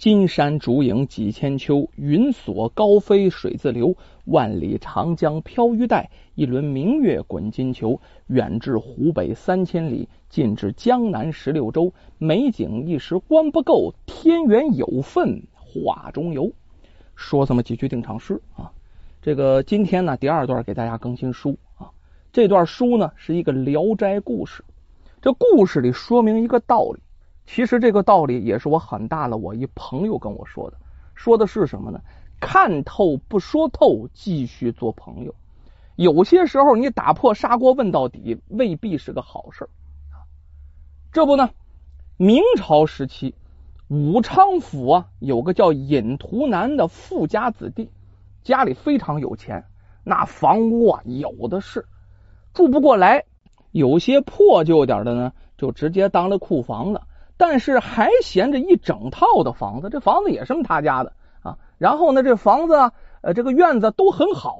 金山竹影几千秋，云锁高飞水自流。万里长江飘玉带，一轮明月滚金球。远至湖北三千里，近至江南十六州。美景一时观不够，天缘有份画中游。说这么几句定场诗啊。这个今天呢，第二段给大家更新书啊。这段书呢是一个《聊斋故事》，这故事里说明一个道理。其实这个道理也是我很大了，我一朋友跟我说的，说的是什么呢？看透不说透，继续做朋友。有些时候你打破砂锅问到底，未必是个好事这不呢，明朝时期，武昌府啊有个叫尹图南的富家子弟，家里非常有钱，那房屋啊有的是，住不过来，有些破旧点的呢，就直接当了库房了。但是还闲着一整套的房子，这房子也是他家的啊。然后呢，这房子呃，这个院子都很好，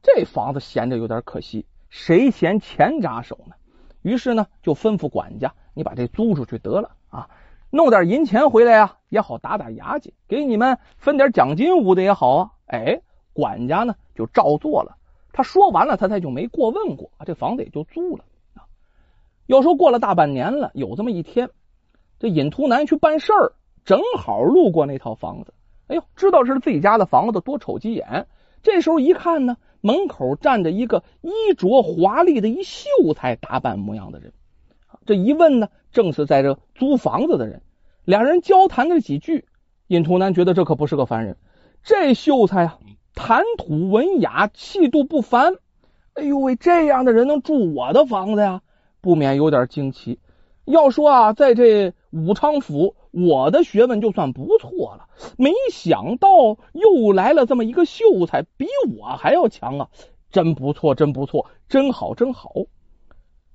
这房子闲着有点可惜，谁嫌钱扎手呢？于是呢，就吩咐管家，你把这租出去得了啊，弄点银钱回来呀，也好打打牙祭，给你们分点奖金屋的也好啊。哎，管家呢就照做了。他说完了，他他就没过问过，这房子也就租了啊。要说过了大半年了，有这么一天。这尹图南去办事儿，正好路过那套房子。哎呦，知道是自己家的房子，多瞅几眼。这时候一看呢，门口站着一个衣着华丽的一秀才打扮模样的人。这一问呢，正是在这租房子的人。两人交谈了几句，尹图南觉得这可不是个凡人。这秀才啊，谈吐文雅，气度不凡。哎呦喂，这样的人能住我的房子呀？不免有点惊奇。要说啊，在这武昌府，我的学问就算不错了。没想到又来了这么一个秀才，比我还要强啊！真不错，真不错，真好，真好。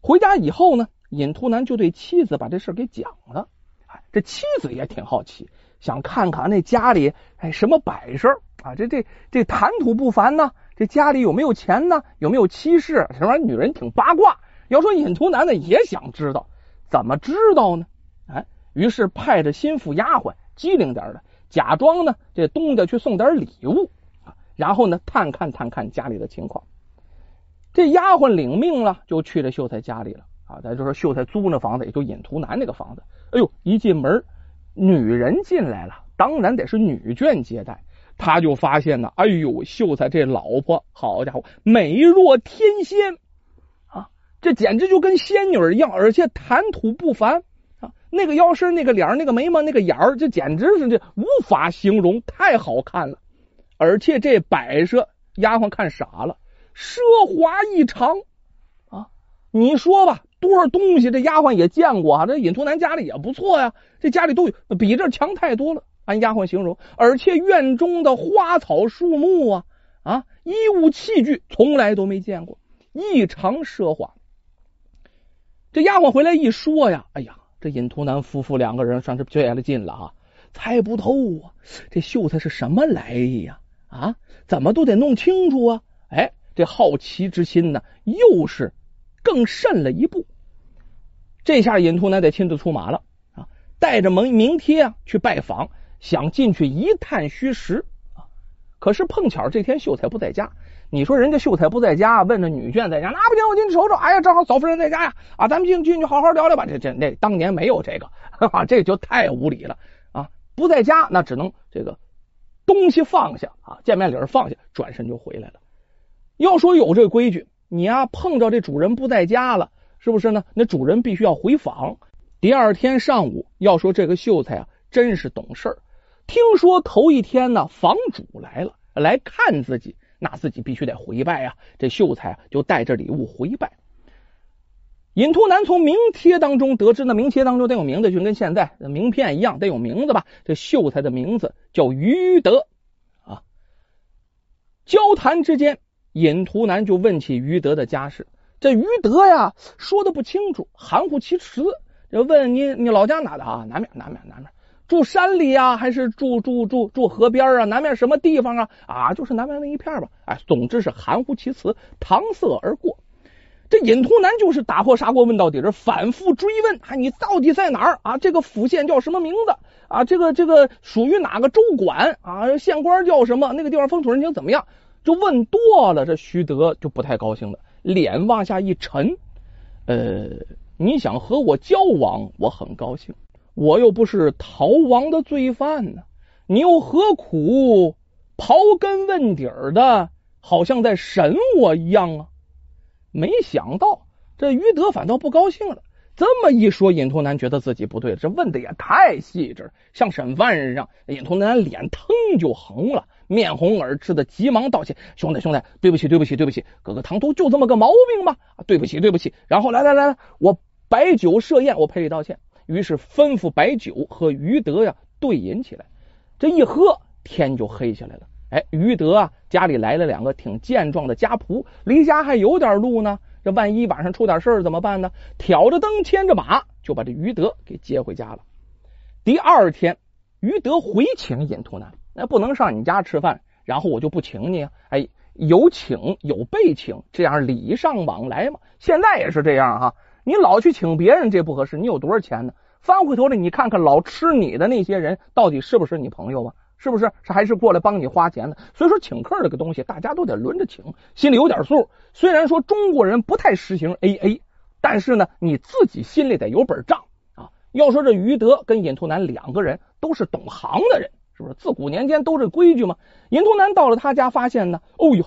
回家以后呢，尹图南就对妻子把这事给讲了。哎，这妻子也挺好奇，想看看那家里哎什么摆设啊？这这这谈吐不凡呢？这家里有没有钱呢？有没有妻室？什么女人挺八卦。要说尹图南呢，也想知道。怎么知道呢？哎，于是派着心腹丫鬟机灵点的，假装呢这东家去送点礼物啊，然后呢探看探看家里的情况。这丫鬟领命了，就去了秀才家里了啊。咱就说秀才租那房子，也就尹图南那个房子。哎呦，一进门，女人进来了，当然得是女眷接待。他就发现呢，哎呦，秀才这老婆，好家伙，美若天仙。这简直就跟仙女一样，而且谈吐不凡啊！那个腰身、那个脸、那个眉毛、那个眼儿，这简直是这无法形容，太好看了。而且这摆设，丫鬟看傻了，奢华异常啊！你说吧，多少东西这丫鬟也见过啊？这尹图南家里也不错呀，这家里都有比这强太多了。按丫鬟形容，而且院中的花草树木啊啊，衣物器具从来都没见过，异常奢华。这丫鬟回来一说呀，哎呀，这尹图南夫妇两个人算是绝了劲了啊！猜不透啊，这秀才是什么来意呀？啊，怎么都得弄清楚啊！哎，这好奇之心呢，又是更甚了一步。这下尹图南得亲自出马了啊，带着蒙名帖啊去拜访，想进去一探虚实啊。可是碰巧这天秀才不在家。你说人家秀才不在家，问着女眷在家，那不行，我进去瞅瞅。哎呀，正好嫂夫人在家呀，啊，咱们进进去好好聊聊吧。这这那当年没有这个，啊，这就太无理了啊！不在家，那只能这个东西放下啊，见面礼放下，转身就回来了。要说有这规矩，你呀碰着这主人不在家了，是不是呢？那主人必须要回访。第二天上午，要说这个秀才啊，真是懂事儿。听说头一天呢，房主来了，来看自己。那自己必须得回拜呀！这秀才啊就带着礼物回拜。尹图南从名帖当中得知，那名帖当中得有名字，就跟现在名片一样，得有名字吧？这秀才的名字叫于德啊。交谈之间，尹图南就问起于德的家世。这于德呀，说的不清楚，含糊其辞。就问你，你老家哪的啊？南面，南面，南面。住山里呀，还是住住住住河边啊？南面什么地方啊？啊，就是南面那一片吧。哎，总之是含糊其辞，搪塞而过。这尹图南就是打破砂锅问到底，这反复追问啊，你到底在哪儿啊？这个府县叫什么名字啊？这个这个属于哪个州管啊？县官叫什么？那个地方风土人情怎么样？就问多了，这徐德就不太高兴了，脸往下一沉。呃，你想和我交往，我很高兴，我又不是逃亡的罪犯呢，你又何苦刨根问底儿的，好像在审我一样啊？没想到这于德反倒不高兴了。这么一说，尹图南觉得自己不对了，这问的也太细致，像审犯人一样。尹图南脸腾就红了，面红耳赤的，急忙道歉：“兄弟，兄弟，对不起，对不起，对不起，哥哥唐突就这么个毛病吗？对不起，对不起。”然后来来来，我摆酒设宴，我赔礼道歉。于是吩咐摆酒和于德呀对饮起来。这一喝，天就黑下来了。哎，于德啊，家里来了两个挺健壮的家仆，离家还有点路呢。这万一晚上出点事怎么办呢？挑着灯，牵着马，就把这于德给接回家了。第二天，于德回请尹图南，那不能上你家吃饭，然后我就不请你啊！哎，有请有被请，这样礼尚往来嘛。现在也是这样哈，你老去请别人，这不合适。你有多少钱呢？翻回头来，你看看老吃你的那些人，到底是不是你朋友啊？是不是？是还是过来帮你花钱的？所以说，请客这个东西，大家都得轮着请，心里有点数。虽然说中国人不太实行 A A，但是呢，你自己心里得有本账啊。要说这于德跟尹图南两个人都是懂行的人，是不是？自古年间都这规矩嘛。尹图南到了他家，发现呢，哦呦，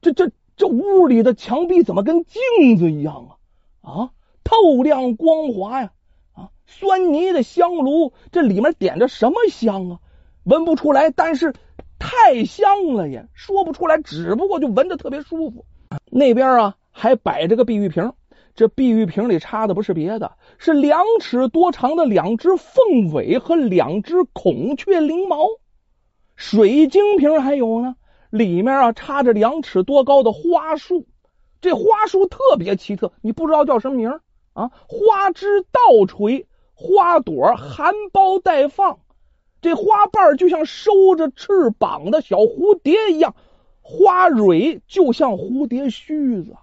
这这这屋里的墙壁怎么跟镜子一样啊？啊，透亮光滑呀！啊，酸泥的香炉，这里面点着什么香啊？闻不出来，但是太香了呀，说不出来，只不过就闻着特别舒服。那边啊，还摆着个碧玉瓶，这碧玉瓶里插的不是别的，是两尺多长的两只凤尾和两只孔雀翎毛。水晶瓶还有呢，里面啊插着两尺多高的花束，这花束特别奇特，你不知道叫什么名啊？花枝倒垂，花朵含苞待放。这花瓣就像收着翅膀的小蝴蝶一样，花蕊就像蝴蝶须子。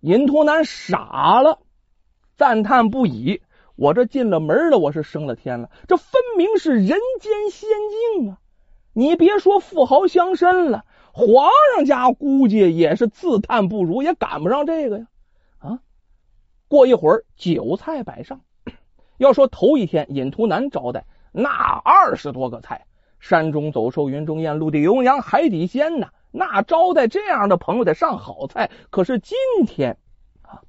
尹图南傻了，赞叹不已。我这进了门了，我是升了天了，这分明是人间仙境啊！你别说富豪乡绅了，皇上家估计也是自叹不如，也赶不上这个呀。啊！过一会儿，酒菜摆上。要说头一天，尹图南招待。那二十多个菜，山中走兽，云中雁，陆地牛羊，海底鲜呐。那招待这样的朋友得上好菜。可是今天啊，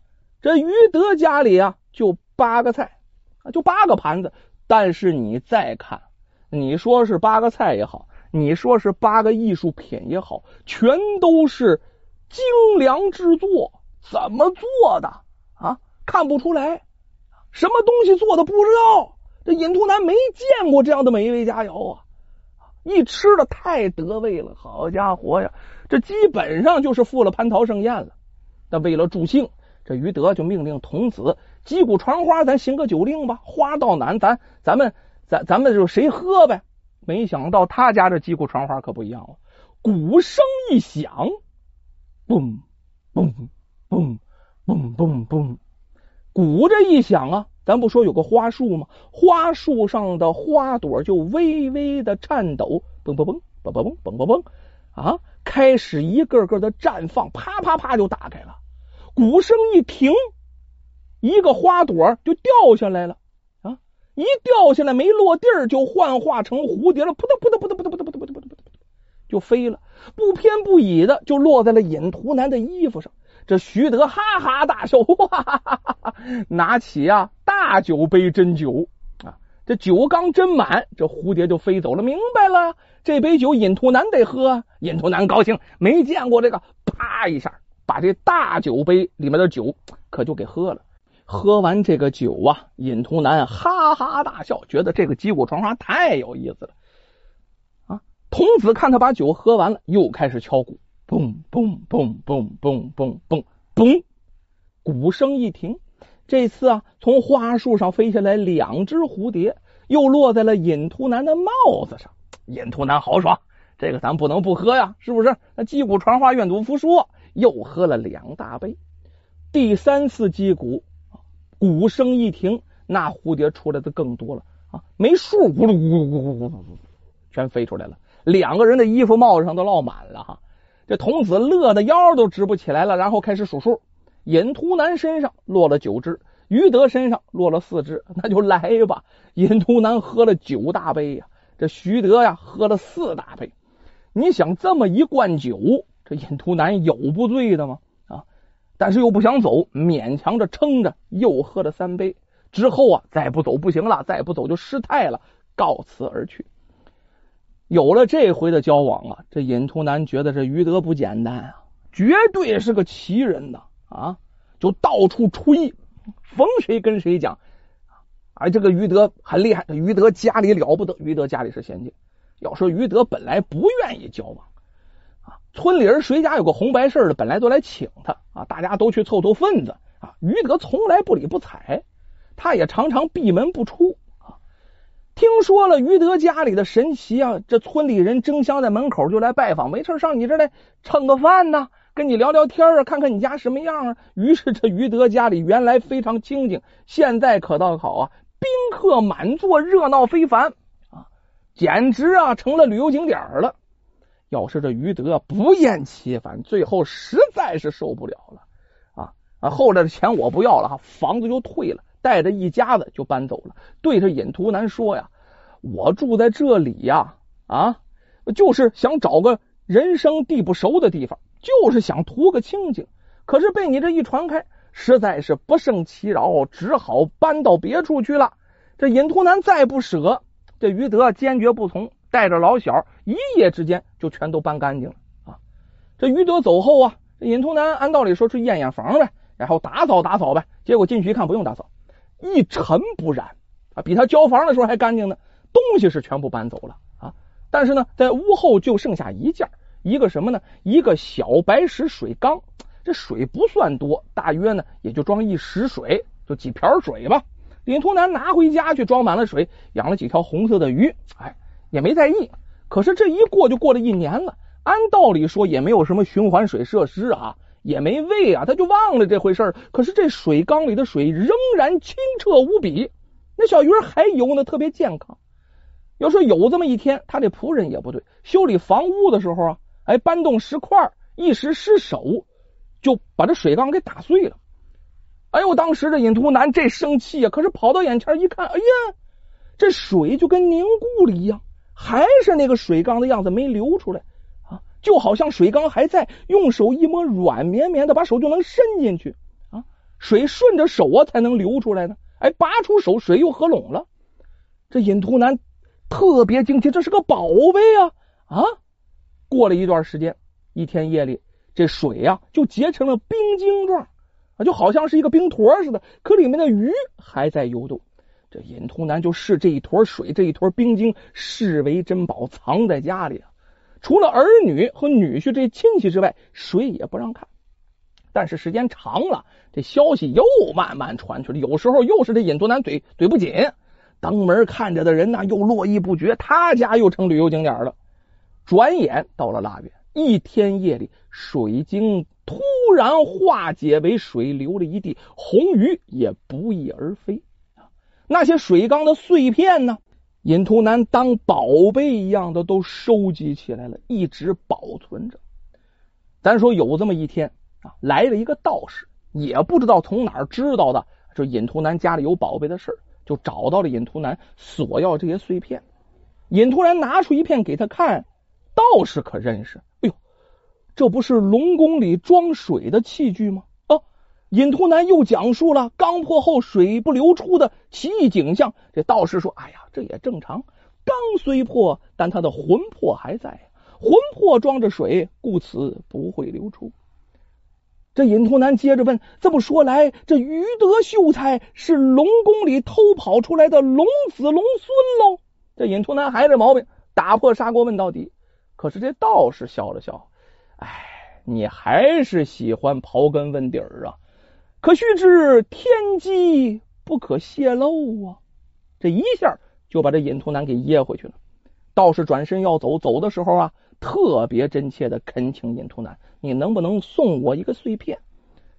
这于德家里啊，就八个菜啊，就八个盘子。但是你再看，你说是八个菜也好，你说是八个艺术品也好，全都是精良制作。怎么做的啊？看不出来，什么东西做的不知道。这尹图南没见过这样的美味佳肴啊！一吃的太得味了，好家伙呀！这基本上就是赴了蟠桃盛宴了。那为了助兴，这于德就命令童子击鼓传花，咱行个酒令吧。花到哪，咱咱们咱咱们就谁喝呗。没想到他家这击鼓传花可不一样了，鼓声一响，嘣嘣嘣嘣嘣嘣，鼓这一响啊！咱不说有个花树吗？花树上的花朵就微微的颤抖，嘣嘣嘣，嘣嘣嘣，嘣嘣嘣，啊，开始一个个的绽放，啪啪啪就打开了。鼓声一停，一个花朵就掉下来了，一掉下来没落地儿就幻化成蝴蝶了，扑腾扑腾扑腾扑腾扑腾扑腾扑腾扑腾，就飞了，不偏不倚的就落在了尹图南的衣服上。这徐德哈哈大笑，哇哈哈哈哈，拿起啊大酒杯斟酒啊，这酒刚斟满，这蝴蝶就飞走了。明白了，这杯酒尹图南得喝。尹图南高兴，没见过这个，啪一下把这大酒杯里面的酒可就给喝了。喝完这个酒啊，尹图南哈哈大笑，觉得这个击鼓传花太有意思了啊。童子看他把酒喝完了，又开始敲鼓。嘣嘣嘣嘣嘣嘣嘣嘣，鼓声一停，这次啊，从花树上飞下来两只蝴蝶，又落在了尹图南的帽子上。尹图南豪爽，这个咱不能不喝呀，是不是？那击鼓传花，愿赌服输。又喝了两大杯。第三次击鼓，鼓声一停，那蝴蝶出来的更多了啊，没数，咕噜咕噜咕噜咕噜咕噜，全飞出来了。两个人的衣服、帽子上都落满了哈。这童子乐的腰都直不起来了，然后开始数数。尹图南身上落了九只，于德身上落了四只，那就来吧。尹图南喝了九大杯呀，这徐德呀喝了四大杯。你想这么一灌酒，这尹图南有不醉的吗？但是又不想走，勉强着撑着，又喝了三杯。之后啊，再不走不行了，再不走就失态了，告辞而去。有了这回的交往啊，这尹图南觉得这于德不简单啊，绝对是个奇人呐啊！就到处吹，逢谁跟谁讲，啊，这个于德很厉害，于德家里了不得，于德家里是仙境。要说于德本来不愿意交往，村里人谁家有个红白事的，本来都来请他啊，大家都去凑凑份子啊，于德从来不理不睬，他也常常闭门不出啊。听说了于德家里的神奇啊，这村里人争相在门口就来拜访，没事上你这来蹭个饭呢，跟你聊聊天啊，看看你家什么样啊。于是这于德家里原来非常清静，现在可倒好啊，宾客满座，热闹非凡啊，简直啊成了旅游景点了。要是这于德不厌其烦，最后实在是受不了了啊啊，后来的钱我不要了，房子就退了。带着一家子就搬走了，对着尹图南说呀：“我住在这里呀，啊，就是想找个人生地不熟的地方，就是想图个清静。可是被你这一传开，实在是不胜其扰，只好搬到别处去了。”这尹图南再不舍，这于德坚决不从，带着老小一夜之间就全都搬干净了啊！这于德走后啊，这尹图南按道理说去验验房呗，然后打扫打扫呗，结果进去一看，不用打扫。一尘不染啊，比他交房的时候还干净呢。东西是全部搬走了啊，但是呢，在屋后就剩下一件，一个什么呢？一个小白石水缸，这水不算多，大约呢也就装一石水，就几瓢水吧。尹图南拿回家去装满了水，养了几条红色的鱼，哎，也没在意。可是这一过就过了一年了，按道理说也没有什么循环水设施啊。也没喂啊，他就忘了这回事可是这水缸里的水仍然清澈无比，那小鱼儿还游呢，特别健康。要说有这么一天，他这仆人也不对，修理房屋的时候啊，哎，搬动石块，一时失手，就把这水缸给打碎了。哎呦，当时这尹图南这生气啊，可是跑到眼前一看，哎呀，这水就跟凝固了一样，还是那个水缸的样子，没流出来啊。就好像水缸还在，用手一摸，软绵绵的，把手就能伸进去啊！水顺着手啊才能流出来呢。哎，拔出手，水又合拢了。这尹图南特别惊奇，这是个宝贝啊！啊！过了一段时间，一天夜里，这水呀就结成了冰晶状啊，就好像是一个冰坨似的。可里面的鱼还在游动。这尹图南就视这一坨水，这一坨冰晶视为珍宝，藏在家里啊。除了儿女和女婿这亲戚之外，谁也不让看。但是时间长了，这消息又慢慢传去了。有时候又是这尹图南嘴嘴不紧，登门看着的人呢又络绎不绝，他家又成旅游景点了。转眼到了腊月，一天夜里，水晶突然化解为水，流了一地红鱼，也不翼而飞。那些水缸的碎片呢？尹图南当宝贝一样的都收集起来了，一直保存着。咱说有这么一天啊，来了一个道士，也不知道从哪儿知道的，这尹图南家里有宝贝的事就找到了尹图南索要这些碎片。尹图南拿出一片给他看，道士可认识，哎呦，这不是龙宫里装水的器具吗？尹图南又讲述了刚破后水不流出的奇异景象。这道士说：“哎呀，这也正常。刚虽破，但他的魂魄还在，魂魄装着水，故此不会流出。”这尹图南接着问：“这么说来，这于德秀才是龙宫里偷跑出来的龙子龙孙喽？”这尹图南还是毛病，打破砂锅问到底。可是这道士笑了笑：“哎，你还是喜欢刨根问底儿啊。”可须知天机不可泄露啊！这一下就把这尹图南给噎回去了。道士转身要走，走的时候啊，特别真切的恳请尹图南，你能不能送我一个碎片？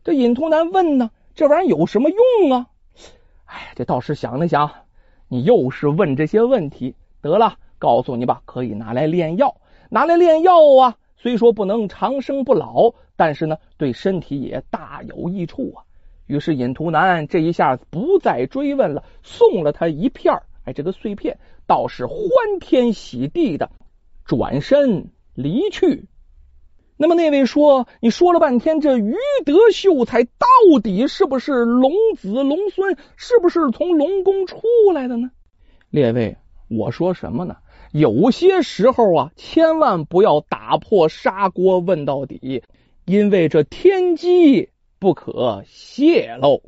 这尹图南问呢，这玩意儿有什么用啊？哎，这道士想了想，你又是问这些问题，得了，告诉你吧，可以拿来炼药，拿来炼药啊。虽说不能长生不老，但是呢，对身体也大有益处啊。于是尹图南这一下不再追问了，送了他一片哎，这个碎片，倒是欢天喜地的转身离去。那么那位说，你说了半天，这于德秀才到底是不是龙子龙孙？是不是从龙宫出来的呢？列位，我说什么呢？有些时候啊，千万不要打破砂锅问到底，因为这天机不可泄露。